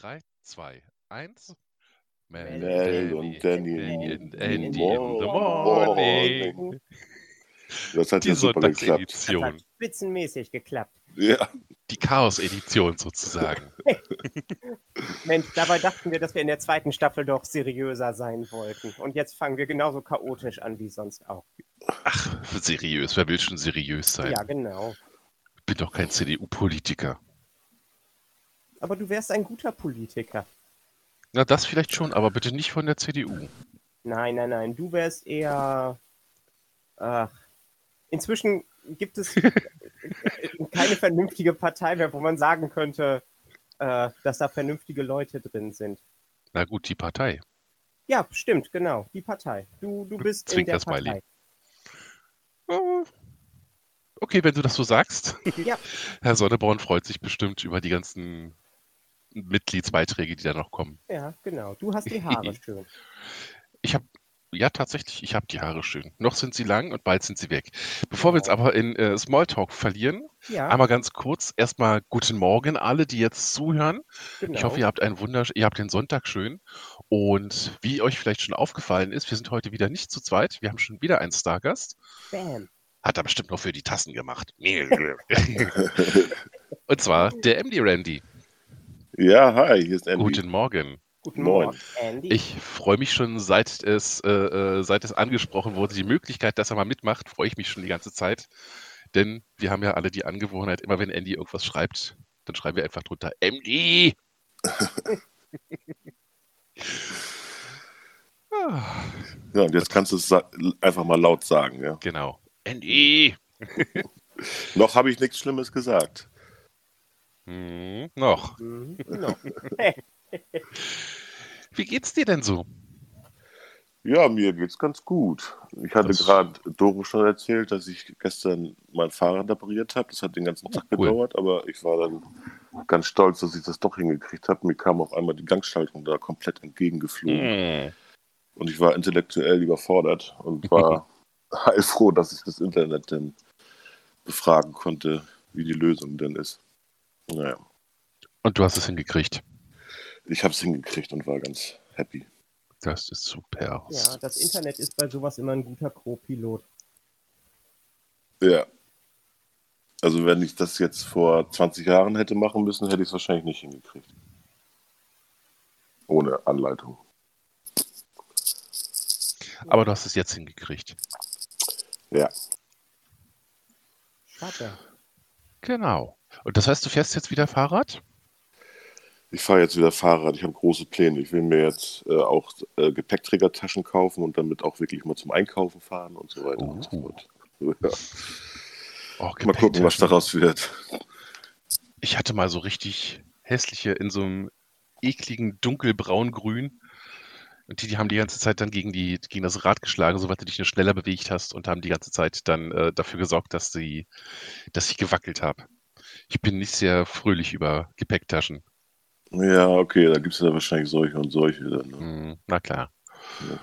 3, 2, 1. Mel und Danny and Andy in the morning. morning. Das hat Die ja super geklappt. Das hat spitzenmäßig geklappt. Ja, Die Chaos-Edition sozusagen. Mensch, dabei dachten wir, dass wir in der zweiten Staffel doch seriöser sein wollten. Und jetzt fangen wir genauso chaotisch an wie sonst auch. Ach, seriös. Wer will schon seriös sein? Ja, genau. Ich bin doch kein CDU-Politiker. Aber du wärst ein guter Politiker. Na, das vielleicht schon, aber bitte nicht von der CDU. Nein, nein, nein. Du wärst eher. Ach. Inzwischen gibt es keine vernünftige Partei mehr, wo man sagen könnte, äh, dass da vernünftige Leute drin sind. Na gut, die Partei. Ja, stimmt, genau. Die Partei. Du, du bist in der. Partei. Äh, Okay, wenn du das so sagst. Ja, Herr Sonneborn freut sich bestimmt über die ganzen Mitgliedsbeiträge, die da noch kommen. ja, genau. Du hast die Haare schön. Ich habe, ja tatsächlich, ich habe die Haare schön. Noch sind sie lang und bald sind sie weg. Bevor wir jetzt aber in äh, Smalltalk verlieren, Ja, einmal ganz kurz, erstmal guten Morgen alle, die jetzt zuhören. genau. Ich hoffe, ihr habt einen wundersch ihr habt den Sonntag schön. Und wie euch vielleicht schon aufgefallen ist, wir sind heute wieder nicht zu zweit. Wir haben schon wieder einen Stargast. Bam. Hat er bestimmt noch für die Tassen gemacht. und zwar der MD Randy. Ja, hi, hier ist Andy. Guten Morgen. Guten. Morgen, Andy. Ich freue mich schon, seit es, äh, äh, seit es angesprochen wurde, die Möglichkeit, dass er mal mitmacht, freue ich mich schon die ganze Zeit. Denn wir haben ja alle die Angewohnheit, immer wenn Andy irgendwas schreibt, dann schreiben wir einfach drunter MD. ah, Ja, und jetzt kannst du es einfach mal laut sagen, ja. genau. Andy. Noch habe ich nichts Schlimmes gesagt. Hm, noch. Mhm, genau. Wie geht's dir denn so? Ja, mir geht's ganz gut. Ich hatte gerade Doro schon erzählt, dass ich gestern mein Fahrrad repariert habe. Das hat den ganzen Oh, Tag cool. gedauert, aber ich war dann ganz stolz, dass ich das doch hingekriegt habe. Mir kam auf einmal die Gangschaltung da komplett entgegengeflogen. Hm. Und ich war intellektuell überfordert und war heilfroh, dass ich das Internet dann befragen konnte, wie die Lösung denn ist. Naja, Und du hast es hingekriegt. ich habe es hingekriegt und war ganz happy. Das ist super. Ja, das Internet ist bei sowas immer ein guter Co-Pilot. Ja. Also wenn ich das jetzt vor 20 Jahren hätte machen müssen, hätte ich es wahrscheinlich nicht hingekriegt. Ohne Anleitung. Aber du hast es jetzt hingekriegt. Ja. Schade. Genau. Und das heißt, du fährst jetzt wieder Fahrrad? Ich fahre jetzt wieder Fahrrad. Ich habe große Pläne. Ich will mir jetzt äh, auch äh, Gepäckträgertaschen kaufen und damit auch wirklich mal zum Einkaufen fahren und so weiter und so Oh. fort. Ja. Oh, Mal gucken, was daraus wird. Ich hatte mal so richtig hässliche in so einem ekligen dunkelbraun-grün. Und die, die haben die ganze Zeit dann gegen, die, gegen das Rad geschlagen, sobald du dich nur schneller bewegt hast und haben die ganze Zeit dann äh, dafür gesorgt, dass, sie, dass ich gewackelt habe. Ich bin nicht sehr fröhlich über Gepäcktaschen. Ja, okay, da gibt es ja wahrscheinlich solche und solche. Dann, ne? Hm, na klar. Ja.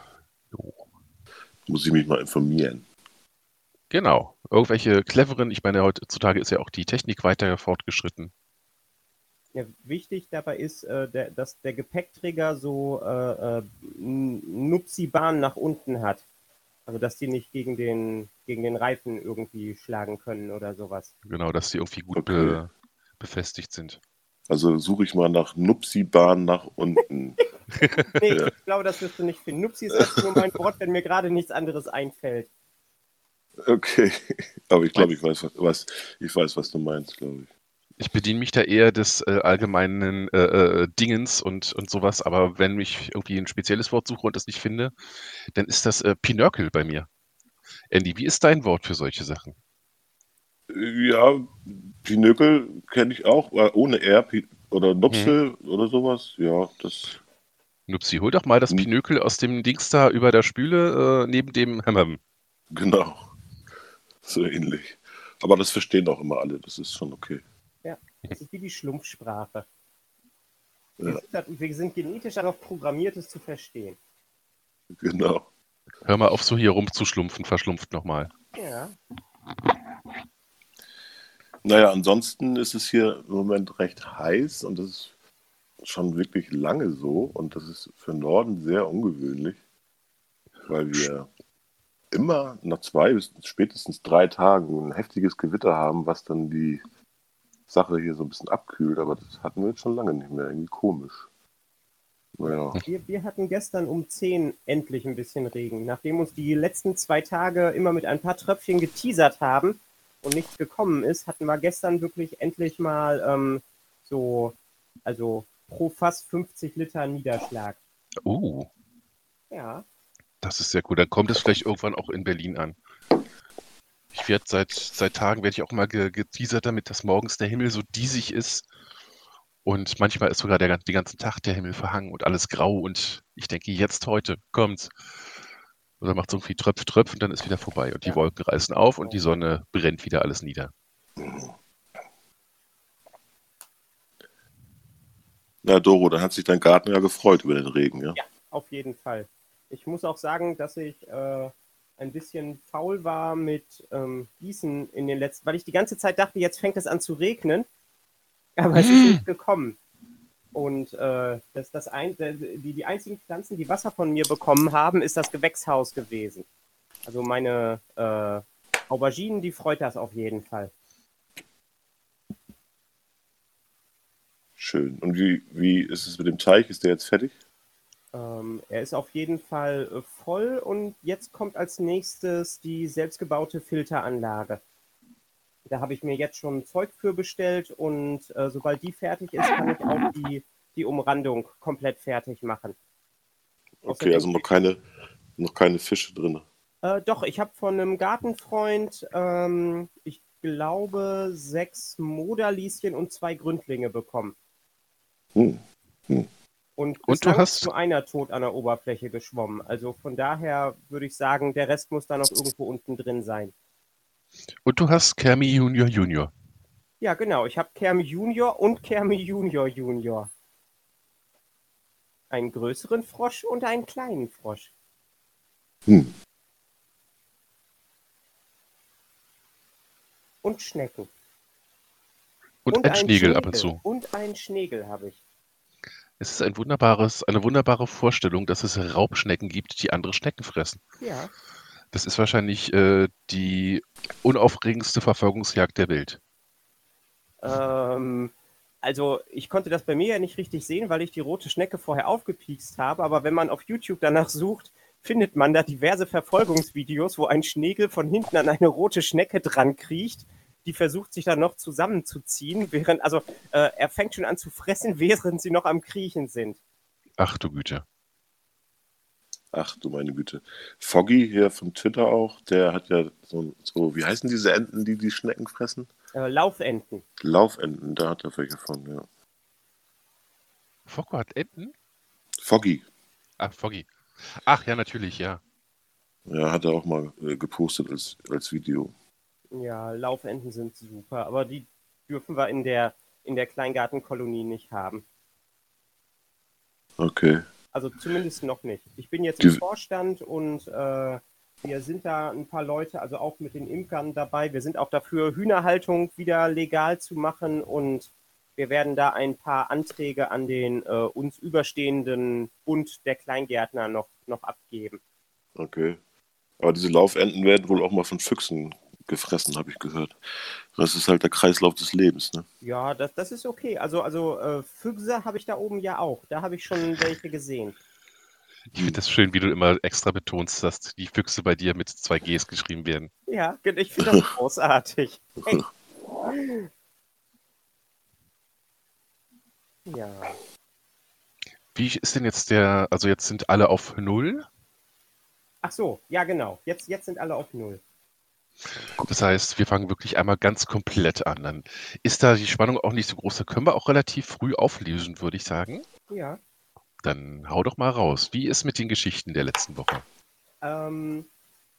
Muss ich mich mal informieren. Genau. Irgendwelche cleveren, ich meine, heutzutage ist ja auch die Technik weiter fortgeschritten. Ja, wichtig dabei ist, äh, der, dass der Gepäckträger so äh, äh, Nupsi-Bahn nach unten hat. Also dass die nicht gegen den, gegen den Reifen irgendwie schlagen können oder sowas. Genau, dass die irgendwie gut Okay. be, befestigt sind. Also suche ich mal nach Nupsi-Bahn nach unten. Nee, Ja. ich glaube, das wirst du nicht finden. Nupsi ist einfach nur mein Wort, wenn mir gerade nichts anderes einfällt. Okay, aber ich glaube, ich weiß, was, was, ich weiß, was du meinst, glaube ich. Ich bediene mich da eher des äh, allgemeinen äh, äh, Dingens und, und sowas, aber wenn ich irgendwie ein spezielles Wort suche und das nicht finde, dann ist das äh, Pinökel bei mir. Andy, wie ist dein Wort für solche Sachen? Ja, Pinökel kenne ich auch, äh, ohne R oder Nupsel Mhm. oder sowas. Ja, das. Nupsi, hol doch mal das Hm. Pinökel aus dem Dings da über der Spüle äh, neben dem Hammer. Genau. So ähnlich. Aber das verstehen auch immer alle, das ist schon okay. Das ist wie die Schlumpfsprache. Wir, sind, wir sind genetisch darauf programmiert, es zu verstehen. Genau. Hör mal auf, so hier rumzuschlumpfen, verschlumpft nochmal. Ja. Naja, ansonsten ist es hier im Moment recht heiß und es ist schon wirklich lange so und das ist für Norden sehr ungewöhnlich, weil wir immer nach zwei bis spätestens drei Tagen ein heftiges Gewitter haben, was dann die Sache hier so ein bisschen abkühlt, aber das hatten wir jetzt schon lange nicht mehr. Irgendwie komisch. Naja. Wir, wir hatten gestern um 10 endlich ein bisschen Regen. Nachdem uns die letzten zwei Tage immer mit ein paar Tröpfchen geteasert haben und nichts gekommen ist, hatten wir gestern wirklich endlich mal ähm, so, also pro Fass 50 Liter Niederschlag. Oh. Ja. Das ist sehr gut. Dann kommt es vielleicht irgendwann auch in Berlin an. Ich werde seit, seit Tagen werde ich auch mal ge geteasert damit, dass morgens der Himmel so diesig ist. Und manchmal ist sogar der, den ganzen Tag der Himmel verhangen und alles grau. Und ich denke, jetzt heute kommt's. Oder macht so irgendwie Tröpf, Tröpf und dann ist wieder vorbei. Und die ja. Wolken reißen auf und die Sonne brennt wieder alles nieder. Na, Doro, dann hat sich dein Garten ja gefreut über den Regen, ja? Ja, auf jeden Fall. Ich muss auch sagen, dass ich äh, ein bisschen faul war mit ähm, Gießen in den letzten, weil ich die ganze Zeit dachte, jetzt fängt es an zu regnen, aber es ist nicht gekommen. Und äh, das, das ein, die, die einzigen Pflanzen, die Wasser von mir bekommen haben, ist das Gewächshaus gewesen. Also meine äh, Auberginen, die freut das auf jeden Fall. Schön. Und wie, wie ist es mit dem Teich? Ist der jetzt fertig? Ähm, er ist auf jeden Fall äh, voll und jetzt kommt als nächstes die selbstgebaute Filteranlage. Da habe ich mir jetzt schon Zeug für bestellt und äh, sobald die fertig ist, kann ich auch die, die Umrandung komplett fertig machen. Okay, also noch keine, noch keine Fische drin. Äh, doch, ich habe von einem Gartenfreund, ähm, ich glaube, sechs Moderlieschen und zwei Gründlinge bekommen. Hm. Hm. Und, und du hast nur einer tot an der Oberfläche geschwommen. Also von daher würde ich sagen, der Rest muss da noch irgendwo unten drin sein. Und du hast Kermi Junior Junior. Ja, genau. Ich habe Kermi Junior und Kermi Junior Junior. Einen größeren Frosch und einen kleinen Frosch. Hm. Und Schnecken. Und, und ein, ein Schnegel, Schnegel ab und zu. Und einen Schnegel habe ich. Es ist ein wunderbares, eine wunderbare Vorstellung, dass es Raubschnecken gibt, die andere Schnecken fressen. Ja. Das ist wahrscheinlich äh, die unaufregendste Verfolgungsjagd der Welt. Ähm, also ich konnte das bei mir ja nicht richtig sehen, weil ich die rote Schnecke vorher aufgepiekst habe, aber wenn man auf YouTube danach sucht, findet man da diverse Verfolgungsvideos, wo ein Schnegel von hinten an eine rote Schnecke dran kriecht die versucht sich dann noch zusammenzuziehen, während, also äh, er fängt schon an zu fressen, während sie noch am Kriechen sind. Ach du Güte. Ach du meine Güte. Foggy hier von Twitter auch, der hat ja so, so wie heißen diese Enten, die die Schnecken fressen? Äh, Laufenten. Laufenten, da hat er welche von, ja. Foggy hat Enten? Foggy. Ach, Foggy. Ach ja, natürlich, ja. Ja, hat er auch mal äh, gepostet als, als Video. Ja, Laufenten sind super, aber die dürfen wir in der, in der Kleingartenkolonie nicht haben. Okay. Also zumindest noch nicht. Ich bin jetzt die... im Vorstand und äh, wir sind da ein paar Leute, also auch mit den Imkern dabei. Wir sind auch dafür, Hühnerhaltung wieder legal zu machen und wir werden da ein paar Anträge an den äh, uns überstehenden Bund der Kleingärtner noch, noch abgeben. Okay. Aber diese Laufenten werden wohl auch mal von Füchsen gefressen, habe ich gehört. Das ist halt der Kreislauf des Lebens, ne? Ja, das, das ist okay. Also, also äh, Füchse habe ich da oben ja auch. Da habe ich schon welche gesehen. Ich finde das schön, wie du immer extra betonst, dass die Füchse bei dir mit zwei Gs geschrieben werden. Ja, ich finde das großartig. Hey. Ja. Wie ist denn jetzt der, also jetzt sind alle auf Null? Ach so, ja genau. Jetzt, jetzt sind alle auf Null. Das heißt, wir fangen wirklich einmal ganz komplett an. Dann ist da die Spannung auch nicht so groß. Da können wir auch relativ früh auflösen, würde ich sagen. Ja. Dann hau doch mal raus. Wie ist mit den Geschichten der letzten Woche? Ähm,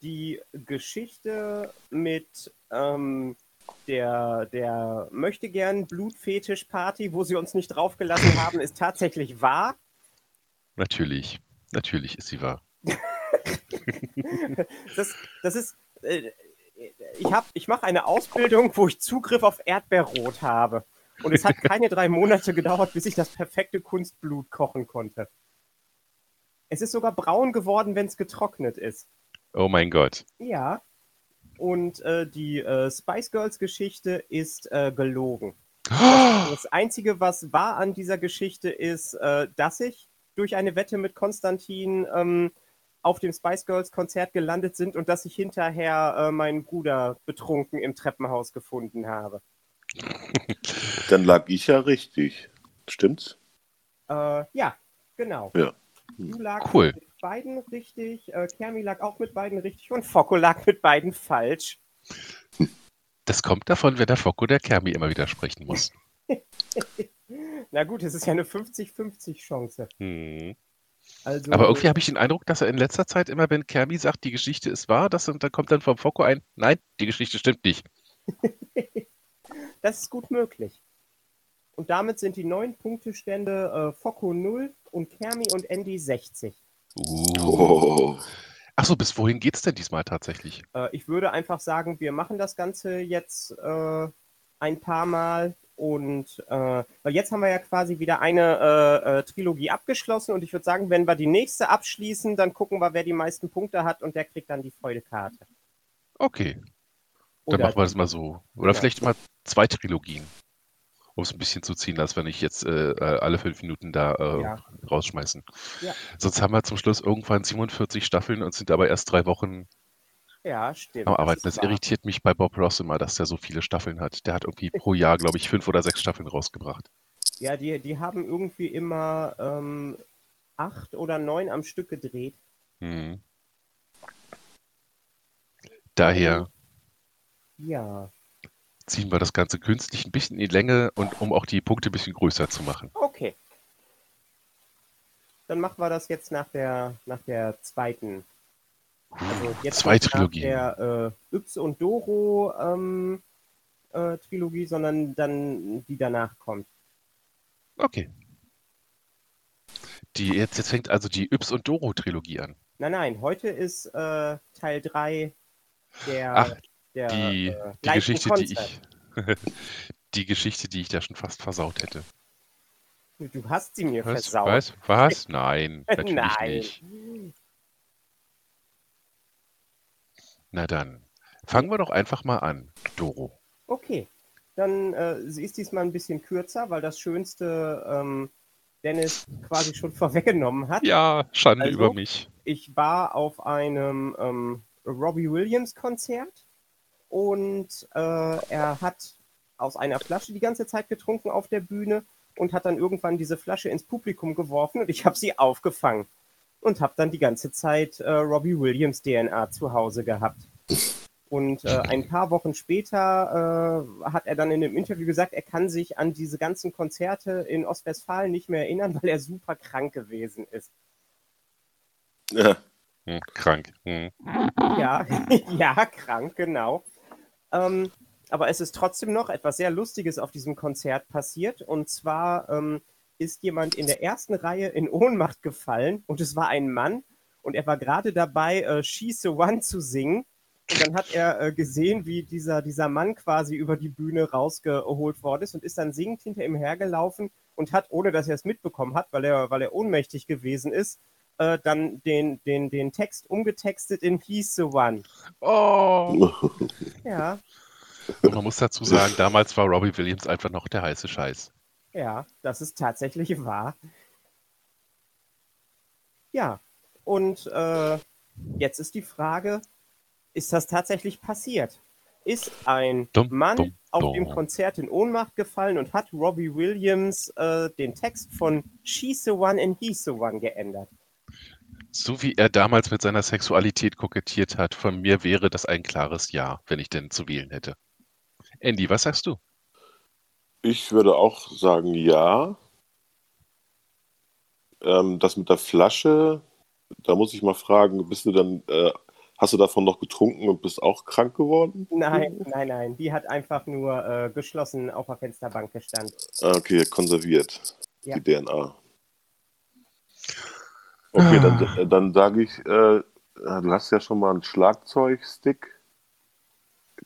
die Geschichte mit ähm, der, der möchte gern Blutfetisch-Party, wo sie uns nicht draufgelassen haben, ist tatsächlich wahr. Natürlich, natürlich ist sie wahr. das, das ist, äh, ich, hab, ich mache eine Ausbildung, wo ich Zugriff auf Erdbeerrot habe. Und es hat keine drei Monate gedauert, bis ich das perfekte Kunstblut kochen konnte. Es ist sogar braun geworden, wenn es getrocknet ist. Oh mein Gott. Ja. Und äh, die äh, Spice Girls Geschichte ist äh, gelogen. Das Einzige, was wahr an dieser Geschichte ist, äh, dass ich durch eine Wette mit Konstantin ähm, auf dem Spice Girls Konzert gelandet sind und dass ich hinterher äh, meinen Bruder betrunken im Treppenhaus gefunden habe. Dann lag ich ja richtig. Stimmt's? Äh, ja, genau. Ja. Du lag Cool. mit beiden richtig, äh, Kermi lag auch mit beiden richtig und Focko lag mit beiden falsch. Das kommt davon, wenn der Focko der Kermi immer widersprechen muss. Na gut, es ist ja eine 50-50 Chance. Hm. Also, Aber irgendwie habe ich den Eindruck, dass er in letzter Zeit immer, wenn Kermi sagt, die Geschichte ist wahr, das, und dann kommt dann vom Focko ein, nein, die Geschichte stimmt nicht. das ist gut möglich. Und damit sind die neun Punktestände äh, Focko 0 und Kermi und Andy 60. Uh. Oh. Achso, bis wohin geht's denn diesmal tatsächlich? Äh, ich würde einfach sagen, wir machen das Ganze jetzt äh, ein paar Mal und äh, weil jetzt haben wir ja quasi wieder eine äh, äh, Trilogie abgeschlossen und ich würde sagen, wenn wir die nächste abschließen, dann gucken wir, wer die meisten Punkte hat und der kriegt dann die Freudekarte. Okay, dann Oder machen wir das mal so. Oder Ja. vielleicht mal zwei Trilogien, um es ein bisschen zu ziehen, als wir nicht jetzt äh, äh, alle fünf Minuten da Ja. rausschmeißen. Ja. Sonst haben wir zum Schluss irgendwann 47 Staffeln und sind aber erst drei Wochen Ja, stimmt. am das Arbeiten. Das wahr. irritiert mich bei Bob Ross immer, dass der so viele Staffeln hat. Der hat irgendwie pro Jahr, glaube ich, fünf oder sechs Staffeln rausgebracht. Ja, die, die haben irgendwie immer ähm, acht oder neun am Stück gedreht. Hm. Daher Ja, ziehen wir das Ganze künstlich ein bisschen in die Länge und um auch die Punkte ein bisschen größer zu machen. okay. Dann machen wir das jetzt nach der, nach der zweiten. Also jetzt Zwei Trilogien. der äh, Yps und Doro ähm, äh, Trilogie, sondern dann die danach kommt. Okay. Die, jetzt, jetzt fängt also die Yps und Doro Trilogie an. Nein, nein, heute ist äh, Teil 3 der, Ach, der Die, äh, die Geschichte, die Concert. ich, die Geschichte, die ich da schon fast versaut hätte. Du hast sie mir Was? versaut. Was? Was? Nein, natürlich Nein. nicht. Na dann, fangen wir doch einfach mal an, Doro. Okay, dann äh, sie ist diesmal ein bisschen kürzer, weil das Schönste ähm, Dennis quasi schon vorweggenommen hat. Ja, Schande Also? über mich. Ich war auf einem ähm, Robbie Williams Konzert und äh, er hat aus einer Flasche die ganze Zeit getrunken auf der Bühne und hat dann irgendwann diese Flasche ins Publikum geworfen und ich habe sie aufgefangen und habe dann die ganze Zeit äh, Robbie Williams DNA zu Hause gehabt. Und äh, ein paar Wochen später äh, hat er dann in einem Interview gesagt, er kann sich an diese ganzen Konzerte in Ostwestfalen nicht mehr erinnern, weil er super krank gewesen ist. Ja. Hm, krank. Hm. Ja, ja, krank, genau. Ähm, aber es ist trotzdem noch etwas sehr Lustiges auf diesem Konzert passiert. Und zwar ähm, ist jemand in der ersten Reihe in Ohnmacht gefallen und es war ein Mann und er war gerade dabei, äh, She's the One zu singen. Und dann hat er äh, gesehen, wie dieser, dieser Mann quasi über die Bühne rausgeholt worden ist und ist dann singend hinter ihm hergelaufen und hat, ohne dass er es mitbekommen hat, weil er, weil er ohnmächtig gewesen ist, äh, dann den, den, den Text umgetextet in He's the One. Oh. Ja, Und man muss dazu sagen, damals war Robbie Williams einfach noch der heiße Scheiß. Ja, das ist tatsächlich wahr. Ja, und äh, jetzt ist die Frage, ist das tatsächlich passiert? Ist ein Dum, Mann dum, auf dum. dem Konzert in Ohnmacht gefallen und hat Robbie Williams äh, den Text von She's the One and He's the One geändert? So wie er damals mit seiner Sexualität kokettiert hat, von mir wäre das ein klares Ja, wenn ich denn zu wählen hätte. Andy, was sagst du? Ich würde auch sagen, ja. Ähm, das mit der Flasche, da muss ich mal fragen, bist du dann, äh, hast du davon noch getrunken und bist auch krank geworden? Nein, nein, nein. Die hat einfach nur äh, geschlossen auf der Fensterbank gestanden. Ah, Okay, konserviert, Ja. die DNA. Okay, Ah. dann, dann sage ich, äh, du hast ja schon mal einen Schlagzeugstick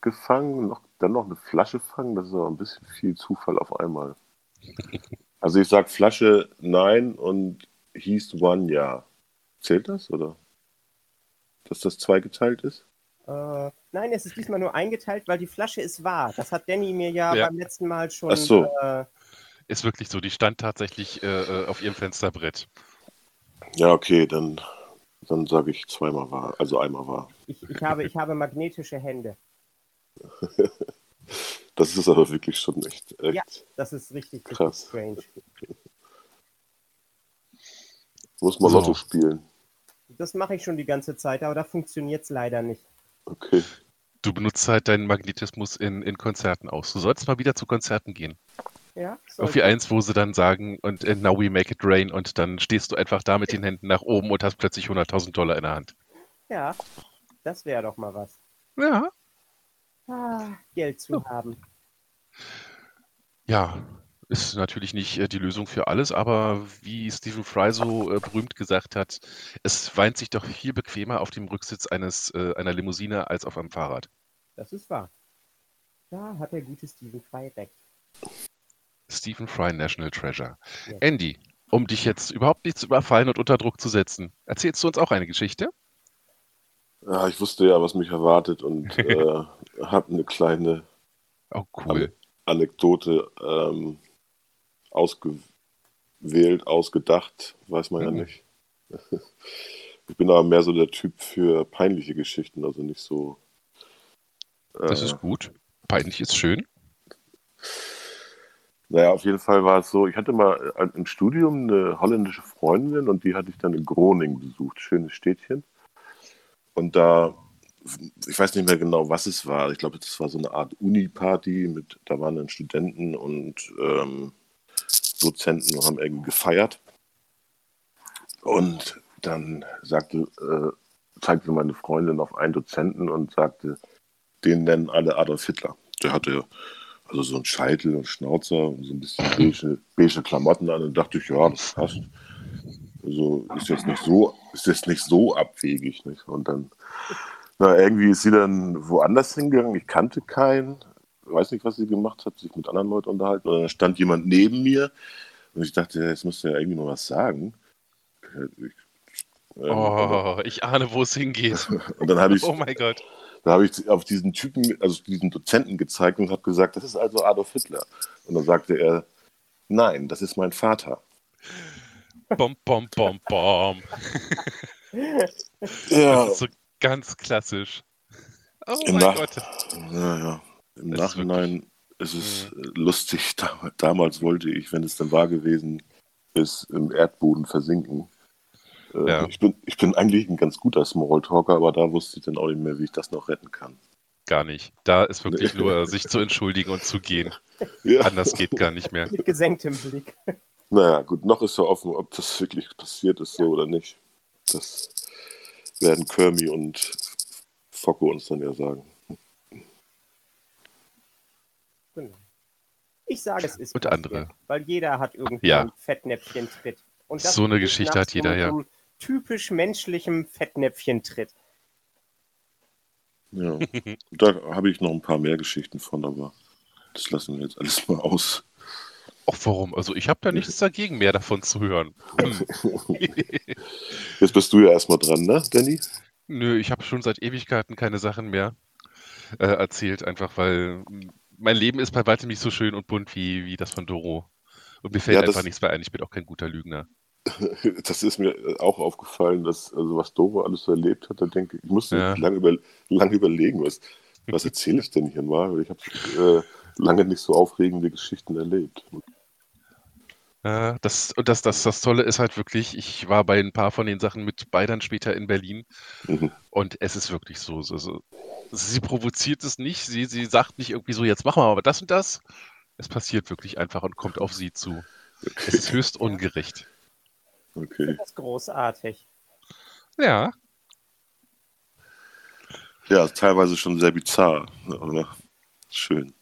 gefangen. Noch, dann noch eine Flasche fangen, das ist aber ein bisschen viel Zufall auf einmal. Also ich sag Flasche nein und hieß One ja. Zählt das oder? Dass das zweigeteilt ist? Äh, nein, es ist diesmal nur eingeteilt, weil die Flasche ist wahr. Das hat Danny mir ja, Ja. beim letzten Mal schon. Ach so. Äh, Ist wirklich so, die stand tatsächlich äh, äh, auf ihrem Fensterbrett. Ja, okay, dann, dann sage ich zweimal wahr, also einmal wahr. ich, ich, habe, ich habe magnetische Hände. Das ist aber wirklich schon echt, echt. Ja. Das ist richtig, richtig Krass. strange. Muss man So. Lotto spielen. Das mache ich schon die ganze Zeit, aber da funktioniert es leider nicht. Okay. Du benutzt halt deinen Magnetismus in, in Konzerten aus. Du solltest mal wieder zu Konzerten gehen. Ja, Auf wie eins, wo sie dann sagen, und now we make it rain, und dann stehst du einfach da mit den Händen nach oben und hast plötzlich 100.000 Dollar in der Hand. ja, das wäre doch mal was. Ja. Ah, Geld zu haben. Ja, ist natürlich nicht äh, die Lösung für alles, aber wie Stephen Fry so äh, berühmt gesagt hat, es weint sich doch viel bequemer auf dem Rücksitz eines, äh, einer Limousine als auf einem Fahrrad. Das ist wahr. Da hat der gute Stephen Fry recht. Stephen Fry National Treasure. Ja. Andy, um dich jetzt überhaupt nicht zu überfallen und unter Druck zu setzen, erzählst du uns auch eine Geschichte? Ja, ich wusste ja, was mich erwartet und äh, habe eine kleine Oh, cool. Anekdote ähm, ausgewählt, ausgedacht, weiß man ja Mhm. nicht. Ich bin aber mehr so der Typ für peinliche Geschichten, also nicht so. Das äh, ist gut. Peinlich ist schön. Naja, auf jeden Fall war es so, ich hatte mal äh, im Studium eine holländische Freundin und die hatte ich dann in Groningen besucht, schönes Städtchen. Und da, ich weiß nicht mehr genau, was es war. Ich glaube, das war so eine Art Uni-Party mit, da waren dann Studenten und ähm, Dozenten und haben irgendwie gefeiert. Und dann sagte, äh, zeigte meine Freundin auf einen Dozenten und sagte, den nennen alle Adolf Hitler. Der hatte also so einen Scheitel und Schnauzer und so ein bisschen beige, beige Klamotten an und dachte ich, ja, das passt. Also ist jetzt nicht so, ist jetzt nicht so abwegig, nicht? Und dann, na, irgendwie ist sie dann woanders hingegangen. Ich kannte keinen, weiß nicht, was sie gemacht hat, sich mit anderen Leuten unterhalten. Und dann stand jemand neben mir und ich dachte, jetzt müsste ja irgendwie noch was sagen. Ich, ähm, Oh, ich ahne, wo es hingeht. Und dann habe ich, Oh mein Gott. da habe ich auf diesen Typen, also diesen Dozenten gezeigt und habe gesagt, das ist also Adolf Hitler. Und dann sagte er, nein, das ist mein Vater. Bom, bom, bom, bom. Ja, Das ist so ganz klassisch. Oh Im mein Nach- Gott. ja, ja. Im Das ist Nachhinein ist es äh, lustig. Dam- Damals wollte ich, wenn es dann wahr gewesen ist, im Erdboden versinken. Äh, Ja. ich, bin, ich bin eigentlich ein ganz guter Smalltalker, aber da wusste ich dann auch nicht mehr, wie ich das noch retten kann. Gar nicht. Da ist wirklich Nee. nur sich zu entschuldigen und zu gehen. Ja. Anders geht gar nicht mehr. Mit gesenktem Blick. Naja, gut, noch ist ja offen, ob das wirklich passiert ist so oder nicht. Das werden Kirby und Focke uns dann ja sagen. Genau. Ich sage, es ist Und passiert, andere. Weil jeder hat irgendwie Ja. ein Fettnäpfchen-Tritt. Und So eine Geschichte hat jeder, so, ja. so typisch menschlichem Fettnäpfchen-Tritt. Ja, da habe ich noch ein paar mehr Geschichten von, aber das lassen wir jetzt alles mal aus. Auch warum? Also ich habe da nichts dagegen, mehr davon zu hören. Hm. Jetzt bist du ja erstmal dran, ne, Danny? Nö, ich habe schon seit Ewigkeiten keine Sachen mehr äh, erzählt, einfach weil mein Leben ist bei weitem nicht so schön und bunt wie, wie das von Doro. Und mir fällt Ja, einfach nichts mehr ein. Ich bin auch kein guter Lügner. Das ist mir auch aufgefallen, dass, also was Doro alles so erlebt hat, da denke ich, ich musste Ja. lange, über, lange überlegen, was, was erzähle ich denn hier mal? Ich habe äh, lange nicht so aufregende Geschichten erlebt. Äh, das, und das, das, das Tolle ist halt wirklich, ich war bei ein paar von den Sachen mit bei dann später in Berlin Mhm. und es ist wirklich so. so, so sie provoziert es nicht, sie, sie sagt nicht irgendwie so, jetzt machen wir aber das und das. Es passiert wirklich einfach und kommt auf sie zu. Es ist höchst ungerecht. Okay. Das ist großartig. Ja, Ja, teilweise schon sehr bizarr, aber schön.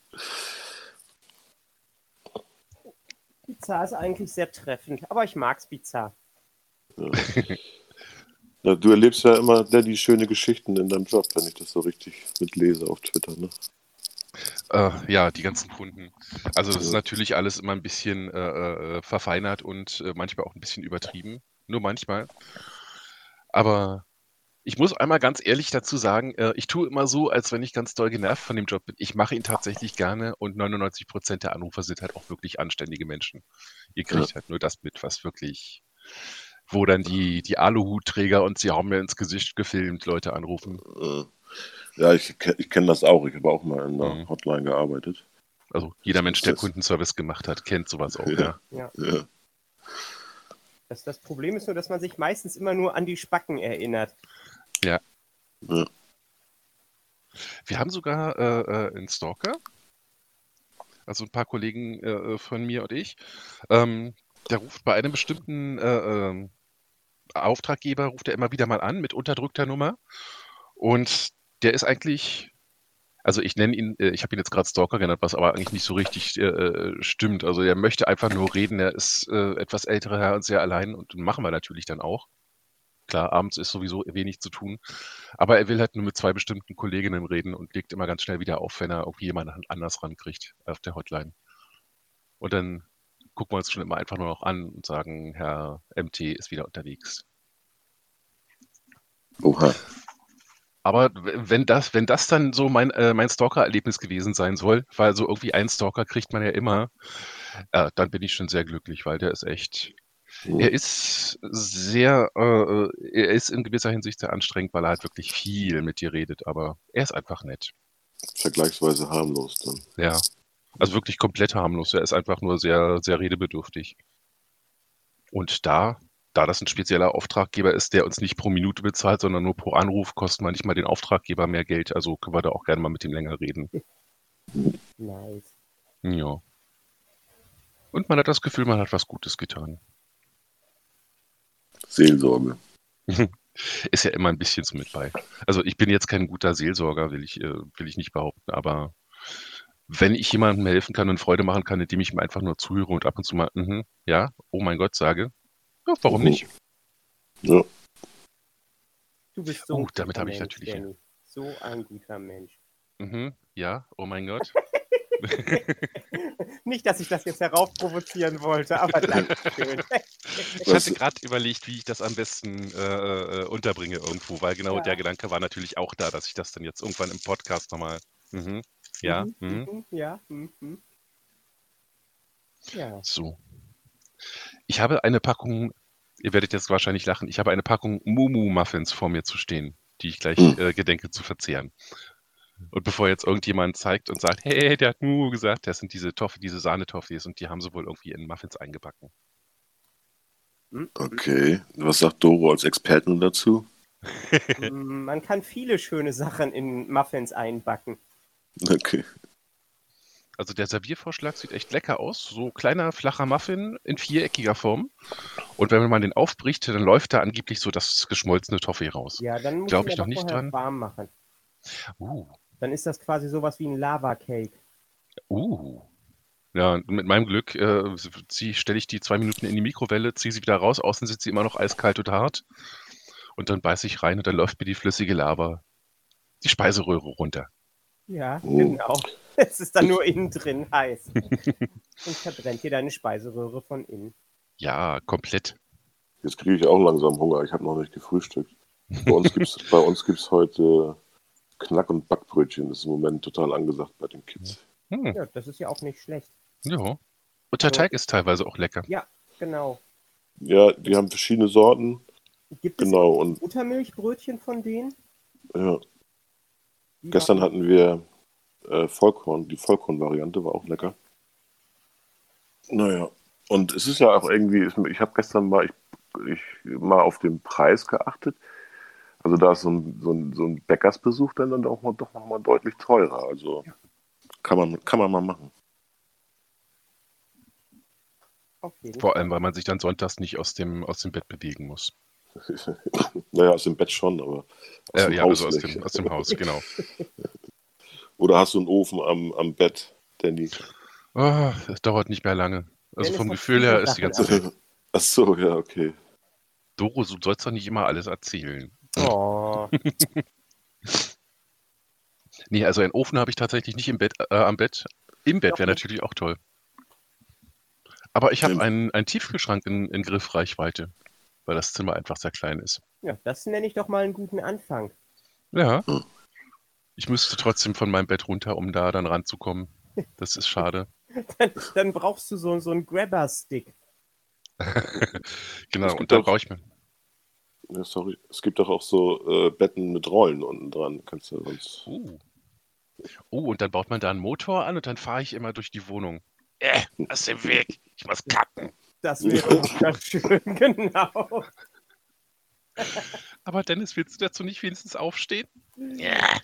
Bizarr ist eigentlich sehr treffend, aber ich mag's bizarr. Ja. Ja, du erlebst ja immer, Daddy, schöne Geschichten in deinem Job, wenn ich das so richtig mitlese auf Twitter, ne? Äh, ja, die ganzen Kunden. Also das ist natürlich alles immer ein bisschen äh, äh, verfeinert und äh, manchmal auch ein bisschen übertrieben. Nur manchmal. Aber ich muss einmal ganz ehrlich dazu sagen, äh, ich tue immer so, als wenn ich ganz doll genervt von dem Job bin. Ich mache ihn tatsächlich gerne und 99 Prozent der Anrufer sind halt auch wirklich anständige Menschen. Ihr kriegt halt nur das mit, was wirklich, wo dann die, die Aluhutträger und sie haben mir ins Gesicht gefilmt, Leute anrufen. Äh, Ja, ich, ich kenne das auch. Ich habe auch mal in der Mhm. Hotline gearbeitet. Also jeder Mensch, der Kundenservice gemacht hat, kennt sowas auch. Ja. Ja. Ja. Das, das Problem ist nur, dass man sich meistens immer nur an die Spacken erinnert. Ja. Wir haben sogar äh, äh, einen Stalker, also ein paar Kollegen äh, von mir und ich. Ähm, der ruft bei einem bestimmten äh, ähm, Auftraggeber, ruft er immer wieder mal an mit unterdrückter Nummer. Und der ist eigentlich, also ich nenne ihn, äh, ich habe ihn jetzt gerade Stalker genannt, was aber eigentlich nicht so richtig äh, äh, stimmt. Also er möchte einfach nur reden, er ist äh, etwas älterer Herr und sehr allein und machen wir natürlich dann auch. Klar, abends ist sowieso wenig zu tun. Aber er will halt nur mit zwei bestimmten Kolleginnen reden und legt immer ganz schnell wieder auf, wenn er irgendwie jemanden anders rankriegt auf der Hotline. Und dann gucken wir uns schon immer einfach nur noch an und sagen, Herr MT ist wieder unterwegs. Oha. Aber wenn das, wenn das dann so mein, äh, mein Stalker-Erlebnis gewesen sein soll, weil so irgendwie einen Stalker kriegt man ja immer, äh, dann bin ich schon sehr glücklich, weil der ist echt, er ist sehr, äh, äh, er ist in gewisser Hinsicht sehr anstrengend, weil er halt wirklich viel mit dir redet, aber er ist einfach nett. Vergleichsweise harmlos dann. Ja. Also wirklich komplett harmlos. Er ist einfach nur sehr, sehr redebedürftig. Und da, da das ein spezieller Auftraggeber ist, der uns nicht pro Minute bezahlt, sondern nur pro Anruf, kostet manchmal den Auftraggeber mehr Geld. Also können wir da auch gerne mal mit ihm länger reden. Nice. Ja. Und man hat das Gefühl, man hat was Gutes getan. Seelsorge. Ist ja immer ein bisschen so mit bei. Also ich bin jetzt kein guter Seelsorger, will ich, äh, will ich nicht behaupten, aber wenn ich jemandem helfen kann und Freude machen kann, indem ich ihm einfach nur zuhöre und ab und zu mal, mhm, ja, oh mein Gott, sage, ja, warum Mhm. nicht? Ja. Du bist so Oh, ein damit guter habe ich Mensch, natürlich- Danny. So ein guter Mensch. Mhm, ja, oh mein Gott. Nicht, dass ich das jetzt heraufprovozieren wollte, aber Dankeschön. Ich Was- hatte gerade überlegt, wie ich das am besten äh, äh, unterbringe irgendwo, weil genau Ja. der Gedanke war natürlich auch da, dass ich das dann jetzt irgendwann im Podcast nochmal. Mhm, ja, Mhm, mhm. mhm, ja. mhm, mhm. Ja. So. Ich habe eine Packung, ihr werdet jetzt wahrscheinlich lachen, ich habe eine Packung Mumu-Muffins vor mir zu stehen, die ich gleich Hm. äh, gedenke zu verzehren. Und bevor jetzt irgendjemand zeigt und sagt, hey, der hat Mumu gesagt, das sind diese Toffee, diese Sahnetoffees und die haben sie wohl irgendwie in Muffins eingebacken. Hm? Okay. Was sagt Doro als Expertin dazu? Man kann viele schöne Sachen in Muffins einbacken. Okay. Also der Serviervorschlag sieht echt lecker aus. So kleiner, flacher Muffin in viereckiger Form. Und wenn man den aufbricht, dann läuft da angeblich so das geschmolzene Toffee raus. Ja, dann muss Glaub man ich noch nicht dran. warm machen. Uh, Dann ist das quasi sowas wie ein Lava-Cake. uh. Ja, mit meinem Glück äh, stelle ich die zwei Minuten in die Mikrowelle, ziehe sie wieder raus, außen sitzt sie immer noch eiskalt und hart. Und dann beiße ich rein und dann läuft mir die flüssige Lava die Speiseröhre runter. Ja, Oh. genau. Es ist dann nur innen drin heiß. Und verbrennt dir deine Speiseröhre von innen. Ja, komplett. Jetzt kriege ich auch langsam Hunger. Ich habe noch nicht gefrühstückt. Bei uns gibt es bei uns gibt's heute Knack- und Backbrötchen. Das ist im Moment total angesagt bei den Kids. Hm, Ja, das ist ja auch nicht schlecht. ja. Und der Teig ist teilweise auch lecker. Genau. Ja, die haben verschiedene Sorten. Gibt es Genau. Und Buttermilchbrötchen von denen? ja, Die gestern waren- hatten wir äh, Vollkorn. Die Vollkorn-Variante war auch lecker. Naja. Und es ist ja auch irgendwie, ich habe gestern mal, ich, ich mal auf den Preis geachtet. Also da ist so ein, so ein, so ein Bäckersbesuch dann, dann doch, mal, doch noch mal deutlich teurer. Also kann man, kann man mal machen. Vor allem, weil man sich dann sonntags nicht aus dem, aus dem Bett bewegen muss. naja, aus dem Bett schon, aber aus Äh, dem ja, Haus also aus dem, aus dem Haus, genau. Oder hast du einen Ofen am, am Bett, Danny? Oh, das dauert nicht mehr lange. Also Wenn vom Gefühl her ist die ganze Welt. Ach so, ja, okay. Doro, du sollst doch nicht immer alles erzählen. Oh, Nee, also einen Ofen habe ich tatsächlich nicht im Bett, äh, am Bett. Im Bett wäre natürlich auch toll. Aber ich habe einen, einen Tiefkühlschrank in, in Griffreichweite, weil das Zimmer einfach sehr klein ist. Ja, das nenne ich doch mal einen guten Anfang. Ja. Hm. Ich müsste trotzdem von meinem Bett runter, um da dann ranzukommen. Das ist schade. Dann, dann brauchst du so, so einen Grabber-Stick. Genau, und dann auch- brauche ich mir. Ja, sorry. Es gibt doch auch so äh, Betten mit Rollen unten dran. Kannst du sonst. Oh. oh, und dann baut man da einen Motor an und dann fahre ich immer durch die Wohnung. Äh, aus dem Weg. Ich muss kacken. Das wäre wunderschön, genau. Aber Dennis, willst du dazu nicht wenigstens aufstehen? Ja.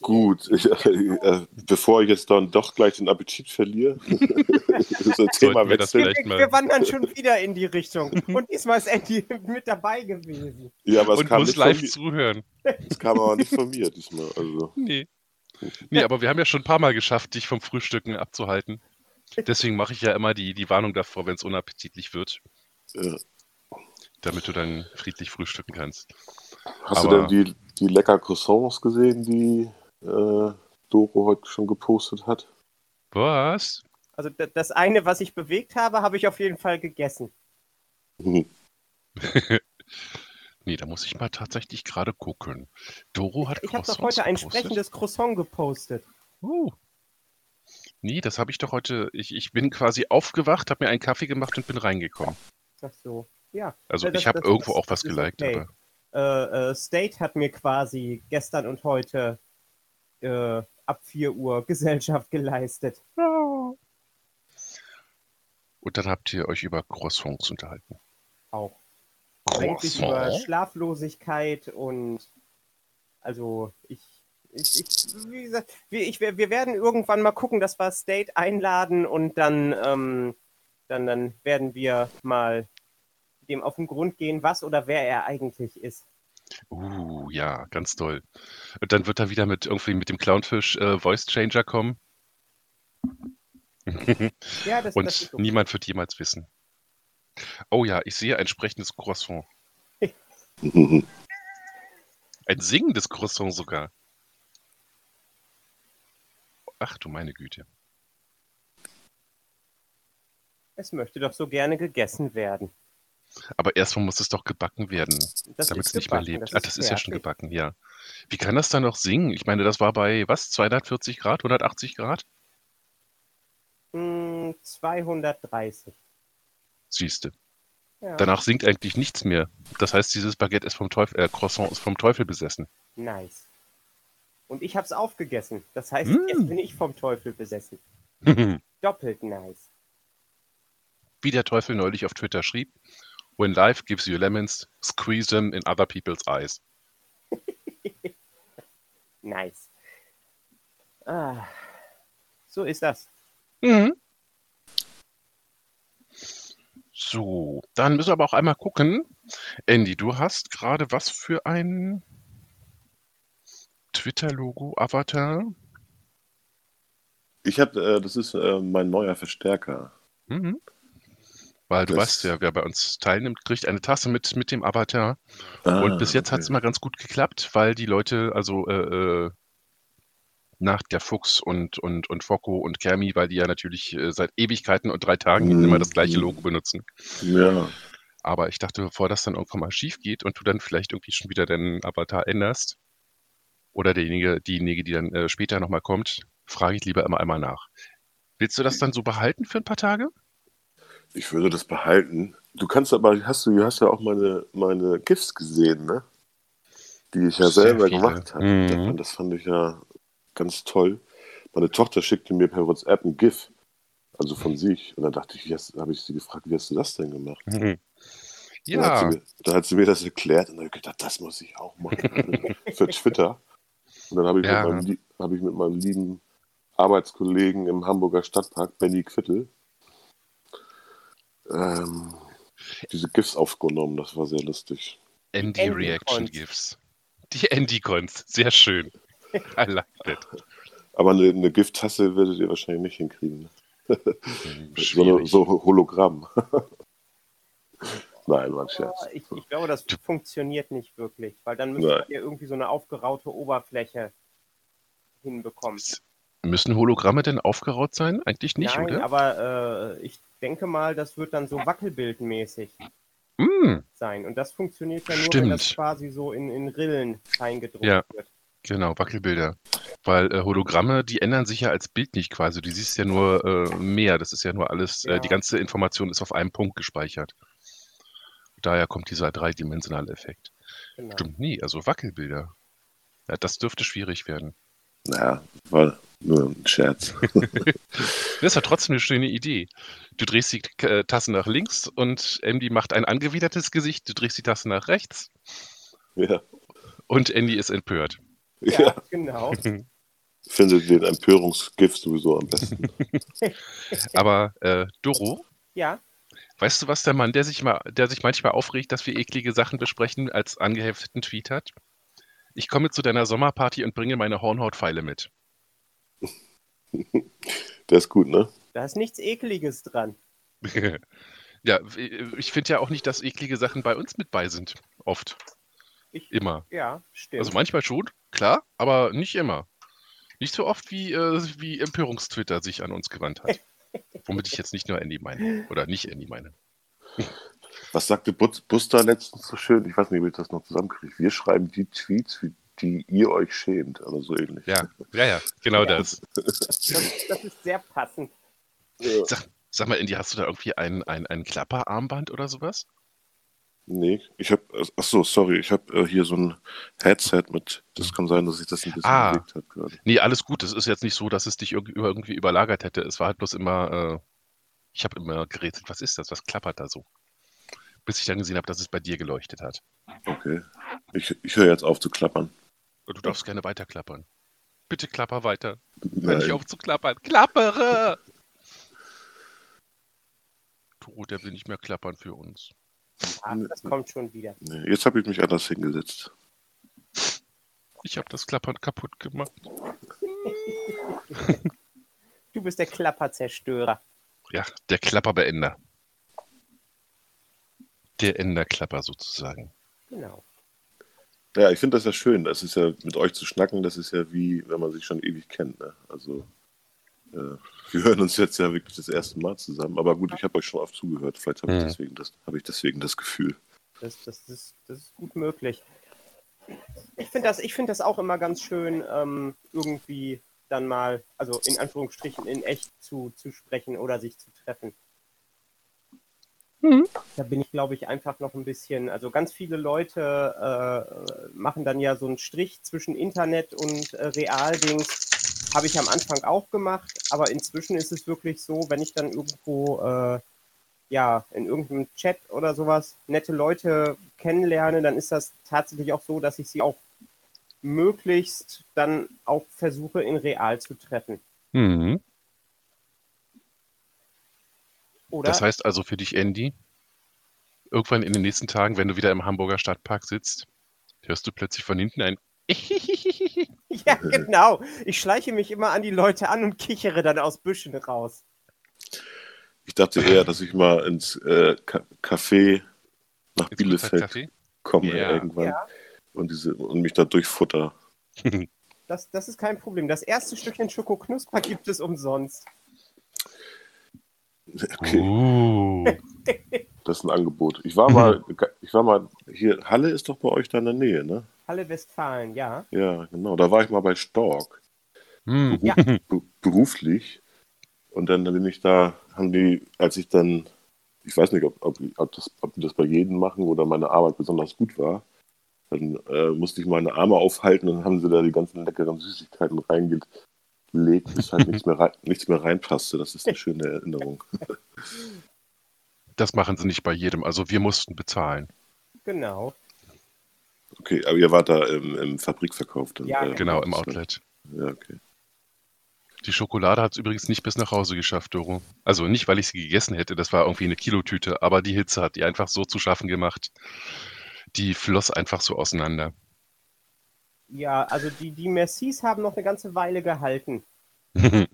Gut, ich, äh, bevor ich jetzt dann doch gleich den Appetit verliere, das ist ein Thema wir das wechseln. vielleicht wir, mal- wir wandern schon wieder in die Richtung. Und diesmal ist Andy mit dabei gewesen. Ja, aber es Und kam, muss live zuhören. es kam aber nicht von mir diesmal. Also, Nee. Nee, aber wir haben ja schon ein paar Mal geschafft, dich vom Frühstücken abzuhalten. Deswegen mache ich ja immer die, die Warnung davor, wenn es unappetitlich wird, äh, damit du dann friedlich frühstücken kannst. hast Aber- du denn die, die lecker Croissants gesehen, die äh, Doro heute schon gepostet hat? Was? Also das eine, was ich bewegt habe, habe ich auf jeden Fall gegessen. Hm. Nee, da muss ich mal tatsächlich gerade gucken. Doro hat Ich habe doch heute ein gepostet? sprechendes Croissant gepostet. Uh. Nee, das habe ich doch heute. Ich, ich bin quasi aufgewacht, habe mir einen Kaffee gemacht und bin reingekommen. Ach so, ja. Also Ja, das- ich habe irgendwo das- auch was geliked, okay. aber. Äh, äh, State hat mir quasi gestern und heute äh, ab 4 Uhr Gesellschaft geleistet. Und dann habt ihr euch über Croissants unterhalten. Auch. Eigentlich über? Schlaflosigkeit und also ich, ich, ich wie gesagt, wir, ich, wir werden irgendwann mal gucken, dass wir State einladen und dann, ähm, dann, dann werden wir mal dem auf den Grund gehen, was oder wer er eigentlich ist. Uh, ja, ganz toll. Und dann wird er wieder mit irgendwie mit dem Clownfish äh, Voice Changer kommen. Ja, das, Und das ist so. niemand wird jemals wissen. Oh ja, ich sehe ein sprechendes Croissant. Ein singendes Croissant sogar. Ach du meine Güte. Es möchte doch so gerne gegessen werden. Aber erstmal muss es doch gebacken werden, Das damit es nicht mehr lebt. ah, das ist ja schon fertig. gebacken, ja. Wie kann das dann noch singen? Ich meine, das war bei was? 240 Grad, 180 Grad? Hm, 230. Siehste. Ja, Danach singt eigentlich nichts mehr. Das heißt, dieses Baguette ist vom Teufel, äh, Croissant ist vom Teufel besessen. nice. Und ich habe es aufgegessen. Das heißt, Mm. jetzt bin ich vom Teufel besessen. Wie Doppelt nice. der Teufel neulich auf Twitter schrieb: When life gives you lemons, squeeze them in other people's eyes. Nice. Ah, so ist das. Mhm. So, dann müssen wir aber auch einmal gucken. Andy, du hast gerade was für ein Twitter-Logo, Avatar? Ich habe, äh, das ist äh, mein neuer Verstärker. Mhm. Weil du Das- weißt ja, wer bei uns teilnimmt, kriegt eine Tasse mit, mit dem Avatar. Ah, Und bis jetzt hat es okay. immer ganz gut geklappt, weil die Leute, also äh, äh, nach der Fuchs und, und, und Focko und Kermi, weil die ja natürlich äh, seit Ewigkeiten und drei Tagen Mhm. immer das gleiche Logo benutzen. Ja, Aber ich dachte, bevor das dann irgendwann mal schief geht und du dann vielleicht irgendwie schon wieder deinen Avatar änderst, oder derjenige, diejenige, die dann äh, später nochmal kommt, frage ich lieber immer einmal nach. Willst du das dann so behalten für ein paar Tage? Ich würde das behalten. Du kannst aber, hast du, hast ja auch meine, meine GIFs gesehen, ne? Die ich ja Sehr selber viele. gemacht habe. Mhm. Das fand- ich ja ganz toll. Meine Tochter schickte mir per WhatsApp ein GIF, also von sich. Und dann dachte ich, habe ich sie gefragt, wie hast du das denn gemacht? Hat Ja, mir, dann hat sie mir das erklärt und dann habe ich gedacht, das muss ich auch machen für Twitter. Und dann habe ich, Ja. habe ich mit meinem lieben Arbeitskollegen im Hamburger Stadtpark, Benny Quittel, ähm, diese GIFs aufgenommen. Das war sehr lustig. Andy Andy Reaction Cons. GIFs. Die Andy Cons, sehr schön. I like that. Aber eine, eine Gift-Tasse werdet ihr wahrscheinlich nicht hinkriegen. Hm, So, so Hologramm. Nein, war ein Scherz. Ich, ich glaube, das funktioniert nicht wirklich, weil dann man ja irgendwie so eine aufgeraute Oberfläche hinbekommen. Müssen Hologramme denn aufgeraut sein? Eigentlich nicht, Nein, oder? aber äh, ich denke mal, das wird dann so wackelbildmäßig Hm, sein. Und das funktioniert ja nur, wenn das Stimmt. quasi so in, in Rillen eingedruckt Ja. wird. genau, Wackelbilder. Weil äh, Hologramme, die ändern sich ja als Bild nicht quasi. Du siehst ja nur äh, mehr. Das ist ja nur alles, Ja. äh, die ganze Information ist auf einem Punkt gespeichert. Daher kommt dieser dreidimensionale Effekt. Genau. Stimmt nie, also Wackelbilder. Ja, das dürfte schwierig werden. Naja, war nur ein Scherz. Das ist ja trotzdem eine schöne Idee. Du drehst die äh, Tasse nach links und Andy macht ein angewidertes Gesicht. Du drehst die Tasse nach rechts ja. und Andy ist empört. Ja, ja. genau. Findet den Empörungsgift sowieso am besten. Aber äh, Doro, Ja, weißt du, was der Mann, der sich, mal, der sich manchmal aufregt, dass wir eklige Sachen besprechen, als angehefteten Tweet hat? Ich komme zu deiner Sommerparty und bringe meine Hornhautpfeile mit. Der ist gut, ne? da ist nichts Ekliges dran. ja, ich finde ja auch nicht, dass eklige Sachen bei uns mit bei sind. Oft. Ich, Immer. ja, stimmt. Also manchmal schon, klar, aber nicht immer. Nicht so oft, wie, äh, wie Empörungstwitter sich an uns gewandt hat. Womit ich jetzt nicht nur Andy meine. Oder nicht Andy meine. Was sagte Bus Buster letztens so schön? Ich weiß nicht, ob ich das noch zusammenkriege. Wir schreiben die Tweets, für die ihr euch schämt. Oder so ähnlich. Ja, ja, ja, genau Ja. das. das, das ist sehr passend. Ja. Sag, sag mal, Andy, hast du da irgendwie ein, ein, ein Klapperarmband oder sowas? Nee, ich habe, ach so, sorry, ich habe äh, hier so ein Headset mit, das kann sein, dass sich das ein bisschen Ah. bewegt hat gerade. Nee, alles gut. Es ist jetzt nicht so, dass es dich irgendwie, irgendwie überlagert hätte. Es war halt bloß immer, äh, ich habe immer gerätselt, was ist das? Was klappert da so? Bis ich dann gesehen habe, dass es bei dir geleuchtet hat. Okay. Ich, ich höre jetzt auf zu klappern. Du darfst gerne weiter klappern. Bitte klapper weiter. Hör nicht auf zu klappern. Klappere! Toro, der will nicht mehr klappern für uns. Ach, das kommt schon wieder. Nee, jetzt habe ich mich anders hingesetzt. Ich habe das Klappern kaputt gemacht. Du bist der Klapperzerstörer. Ja, der Klapperbeender. Der Enderklapper sozusagen. Genau. Ja, ich finde das ja schön. Das ist ja mit euch zu schnacken, das ist ja wie, wenn man sich schon ewig kennt. Ne? Also, äh, wir hören uns jetzt ja wirklich das erste Mal zusammen. Aber gut, ich habe euch schon oft zugehört. Vielleicht habe ich, deswegen das, habe ich deswegen das Gefühl. Das, das, das, das ist gut möglich. Ich finde das, ich find das auch immer ganz schön, ähm, irgendwie dann mal, also in Anführungsstrichen in echt zu, zu sprechen oder sich zu treffen. Da bin ich, glaube ich, einfach noch ein bisschen, also ganz viele Leute äh, machen dann ja so einen Strich zwischen Internet und äh, Realdings. Habe ich am Anfang auch gemacht, aber inzwischen ist es wirklich so, wenn ich dann irgendwo äh, ja, in irgendeinem Chat oder sowas nette Leute kennenlerne, dann ist das tatsächlich auch so, dass ich sie auch möglichst dann auch versuche, in real zu treffen. Mhm. Oder? Das heißt also für dich, Andy, irgendwann in den nächsten Tagen, wenn du wieder im Hamburger Stadtpark sitzt, hörst du plötzlich von hinten ein ja, genau. Ich schleiche mich immer an die Leute an und kichere dann aus Büschen raus. Ich dachte eher, dass ich mal ins äh, Café nach ins Bielefeld komme Ja. irgendwann Ja. und, diese, und mich da durchfutter. Das, das ist kein Problem. Das erste Stückchen Schokoknusper gibt es umsonst. Okay, Uh. das ist ein Angebot. Ich war mal, ich war mal hier, Halle ist doch bei euch da in der Nähe, ne? Halle Westfalen, ja. Ja, genau. Da war ich mal bei Stork. Hm. Ja. be beruflich. Und dann bin ich da, haben die, als ich dann, ich weiß nicht, ob, ob, ob, das, ob die das bei jedem machen oder meine Arbeit besonders gut war, dann äh, musste ich meine Arme aufhalten und dann haben sie da die ganzen leckeren Süßigkeiten reingelegt, bis halt nichts mehr, rein, nichts mehr reinpasste. Das ist eine schöne Erinnerung. Das machen sie nicht bei jedem. Also wir mussten bezahlen. Genau. Okay, aber ihr wart da im, im Fabrikverkauf dann? Ja, äh, Genau, im das- Outlet. Ja, okay. Die Schokolade hat es übrigens nicht bis nach Hause geschafft, Doro. Also nicht, weil ich sie gegessen hätte, das war irgendwie eine Kilotüte, aber die Hitze hat die einfach so zu schaffen gemacht. Die floss einfach so auseinander. Ja, also die, die Mercis haben noch eine ganze Weile gehalten.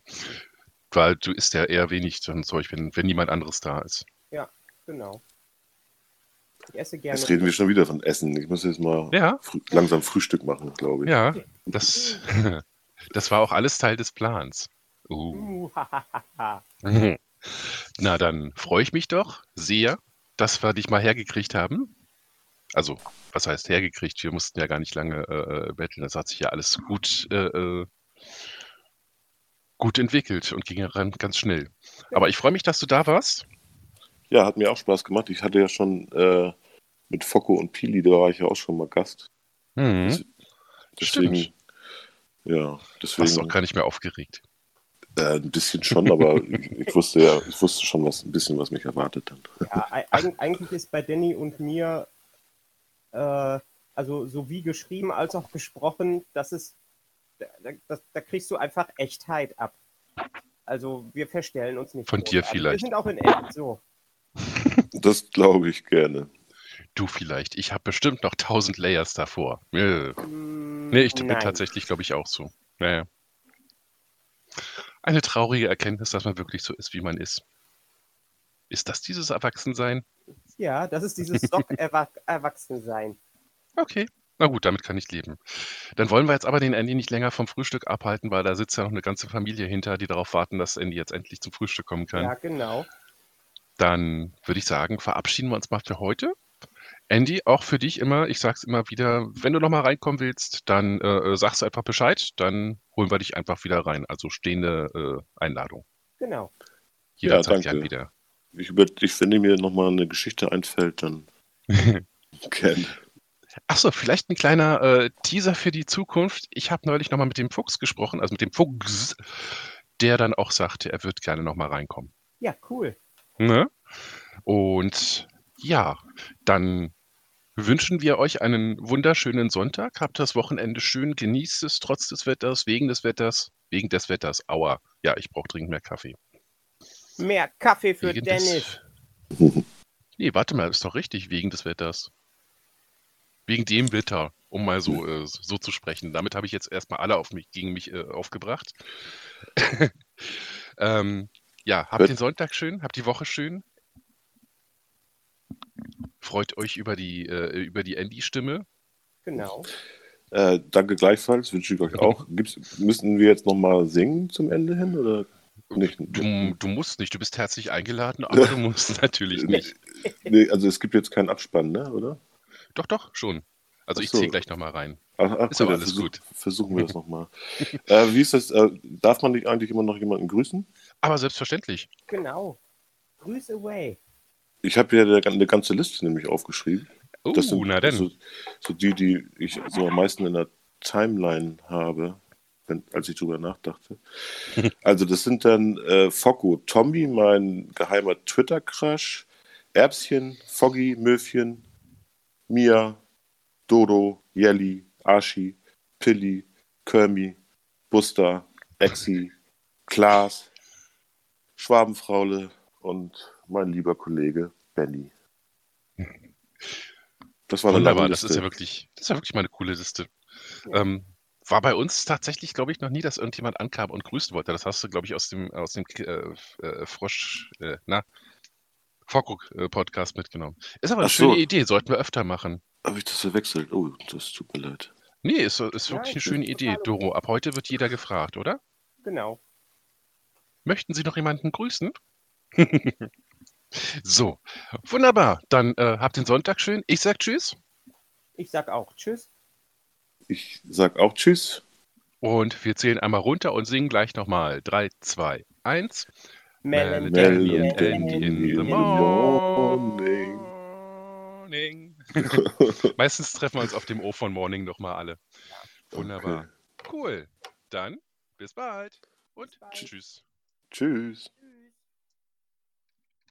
weil du isst ja eher wenig so ein Zeug, wenn, wenn niemand anderes da ist. Genau. Ich esse gerne. Jetzt reden wir schon wieder von Essen. Ich muss jetzt mal Ja. frü langsam Frühstück machen, glaube ich. Ja, das, das war auch alles Teil des Plans. Uh. Uh. Na, dann freue ich mich doch sehr, dass wir dich mal hergekriegt haben. Also, was heißt hergekriegt? Wir mussten ja gar nicht lange äh, betteln. Das hat sich ja alles gut, äh, äh, gut entwickelt und ging ja ran- ganz schnell. Aber ich freue mich, dass du da warst. Ja, hat mir auch Spaß gemacht. Ich hatte ja schon äh, mit Focco und Pili, da war ich ja auch schon mal Gast. Mhm. Deswegen, Stimmt. ja, Warst auch deswegen gar nicht mehr aufgeregt. äh, ein bisschen schon, aber ich, ich wusste ja, ich wusste schon was, ein bisschen, was mich erwartet dann. Ja, ei- eig eigentlich ist bei Danny und mir, äh, also sowie geschrieben als auch gesprochen, das ist, da, da, da kriegst du einfach Echtheit ab. Also wir verstellen uns nicht. Von dir großartig. vielleicht. Wir sind auch in echt so. Das glaube ich gerne. Du vielleicht. Ich habe bestimmt noch tausend Layers davor. Äh. Mm, Nee, ich bin nein. tatsächlich, glaube ich, auch so. Naja. Eine traurige Erkenntnis, dass man wirklich so ist, wie man ist. Ist das dieses Erwachsensein? Ja, das ist dieses Sock-Erwachsensein. Okay. Na gut, damit kann ich leben. Dann wollen wir jetzt aber den Andy nicht länger vom Frühstück abhalten, weil da sitzt ja noch eine ganze Familie hinter, die darauf warten, dass Andy jetzt endlich zum Frühstück kommen kann. Ja, genau. Dann würde ich sagen, verabschieden wir uns mal für heute. Andy, auch für dich immer, ich sag's immer wieder, wenn du nochmal reinkommen willst, dann äh, sagst du einfach Bescheid, dann holen wir dich einfach wieder rein. Also stehende äh, Einladung. Genau. Jederzeit danke. gern wieder. Ich, über, ich wenn mir nochmal eine Geschichte einfällt, dann gerne. Achso, vielleicht ein kleiner äh, Teaser für die Zukunft. Ich habe neulich nochmal mit dem Fuchs gesprochen, also mit dem Fuchs, der dann auch sagte, er wird gerne nochmal reinkommen. Ja, cool. Ne? Und ja, dann wünschen wir euch einen wunderschönen Sonntag. Habt das Wochenende schön, genießt es trotz des Wetters, wegen des Wetters, wegen des Wetters. Aua. Ja, ich brauche dringend mehr Kaffee. Mehr Kaffee für wegen Dennis. Des... Nee, warte mal, ist doch richtig, wegen des Wetters. Wegen dem Wetter, um mal so, äh, so zu sprechen. Damit habe ich jetzt erstmal alle auf mich, gegen mich äh, aufgebracht. ähm, ja, habt den Sonntag schön, habt die Woche schön. Freut euch über die, äh, über die Andy-Stimme. Genau. Äh, danke gleichfalls, wünsche ich euch auch. Gibt's, müssen wir jetzt nochmal singen zum Ende hin oder nicht? Du, du musst nicht, du bist herzlich eingeladen, aber du musst natürlich nicht. Nee, also es gibt jetzt keinen Abspann, ne, oder? Doch, doch, schon. Also Ach ich so. ziehe gleich nochmal rein. Ach, ach, Ist aber dann alles versuch- gut. Versuchen wir das nochmal. äh, wie ist das? Äh, darf man nicht eigentlich immer noch jemanden grüßen? Aber selbstverständlich. Genau. Grüß away. Ich habe hier eine, eine ganze Liste nämlich aufgeschrieben. Oh, Das sind na denn. So, so die, die ich so am meisten in der Timeline habe, wenn, als ich drüber nachdachte. also das sind dann äh, Focko, Tommy, mein geheimer Twitter-Crush, Erbschen, Foggy, Möwchen, Mia, Dodo, Jelly, Archie, Pilli, Kermi, Buster, Exi, Klaas, Schwabenfraule und mein lieber Kollege Benny. Das war Wunderbar, das ist ja wirklich, das ist ja wirklich mal eine coole Liste. Ähm, war bei uns tatsächlich, glaube ich, noch nie, dass irgendjemand ankam und grüßen wollte. Das hast du, glaube ich, aus dem, aus dem äh, äh, Frosch, äh, na, Vorguck-Podcast mitgenommen. Ist aber eine Ach so. schöne Idee, sollten wir öfter machen. Habe ich das verwechselt? Oh, das tut mir leid. Nee, ist, ist Ja, wirklich eine schöne Idee. Doro, ab heute wird jeder gefragt, oder? Genau. Möchten Sie noch jemanden grüßen? so, wunderbar. Dann äh, habt den Sonntag schön. Ich sag Tschüss Ich sag auch Tschüss. Ich sag auch Tschüss. und wir zählen einmal runter und singen gleich nochmal. 3, 2, 1. Melon, Melody in the in the morning. Meistens treffen wir uns auf dem O von Morning nochmal alle. Wunderbar. Okay. Cool. Dann bis bald und bald. tschüss. Tschüss.